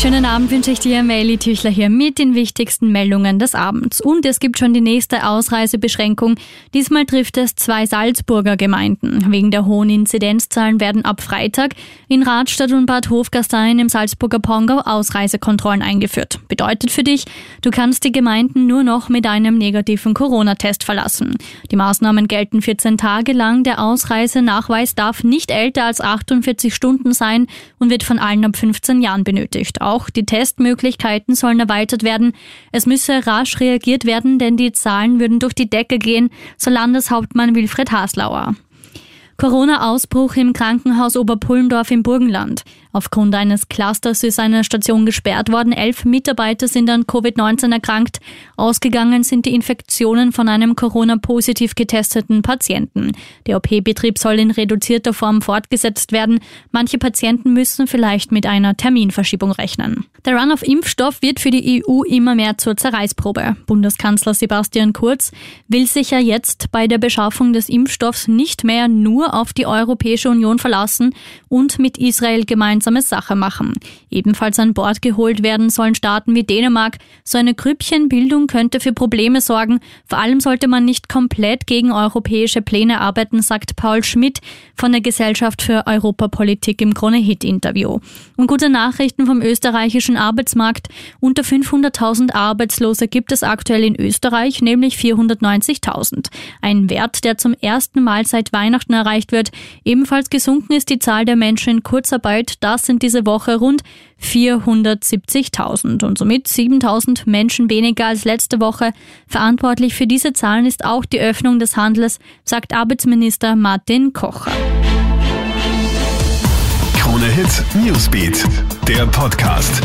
Schönen Abend wünsche ich dir, Meili Tüchler hier mit den wichtigsten Meldungen des Abends. Und es gibt schon die nächste Ausreisebeschränkung. Diesmal trifft es zwei Salzburger Gemeinden. Wegen der hohen Inzidenzzahlen werden ab Freitag in Radstadt und Bad Hofgastein im Salzburger Pongau Ausreisekontrollen eingeführt. Bedeutet für dich, du kannst die Gemeinden nur noch mit einem negativen Corona-Test verlassen. Die Maßnahmen gelten 14 Tage lang. Der Ausreisenachweis darf nicht älter als 48 Stunden sein und wird von allen ab 15 Jahren benötigt. Auch die Testmöglichkeiten sollen erweitert werden. Es müsse rasch reagiert werden, denn die Zahlen würden durch die Decke gehen, so Landeshauptmann Wilfried Haslauer. Corona-Ausbruch im Krankenhaus Oberpullendorf im Burgenland. Aufgrund eines Clusters ist eine Station gesperrt worden. Elf Mitarbeiter sind an Covid-19 erkrankt. Ausgegangen sind die Infektionen von einem Corona-positiv getesteten Patienten. Der OP-Betrieb soll in reduzierter Form fortgesetzt werden. Manche Patienten müssen vielleicht mit einer Terminverschiebung rechnen. Der Run auf Impfstoff wird für die EU immer mehr zur Zerreißprobe. Bundeskanzler Sebastian Kurz will sich ja jetzt bei der Beschaffung des Impfstoffs nicht mehr nur auf die Europäische Union verlassen und mit Israel gemeinsam gemeinsame Sache machen. Ebenfalls an Bord geholt werden sollen Staaten wie Dänemark. So eine Grüppchenbildung könnte für Probleme sorgen. Vor allem sollte man nicht komplett gegen europäische Pläne arbeiten, sagt Paul Schmidt von der Gesellschaft für Europapolitik im Krone-Hit-Interview. Und gute Nachrichten vom österreichischen Arbeitsmarkt. Unter 500.000 Arbeitslose gibt es aktuell in Österreich, nämlich 490.000. Ein Wert, der zum ersten Mal seit Weihnachten erreicht wird. Ebenfalls gesunken ist die Zahl der Menschen in Kurzarbeit. Das sind diese Woche rund 470.000 und somit 7.000 Menschen weniger als letzte Woche. Verantwortlich für diese Zahlen ist auch die Öffnung des Handels, sagt Arbeitsminister Martin Kocher. Krone Hit Newsbeat, der Podcast.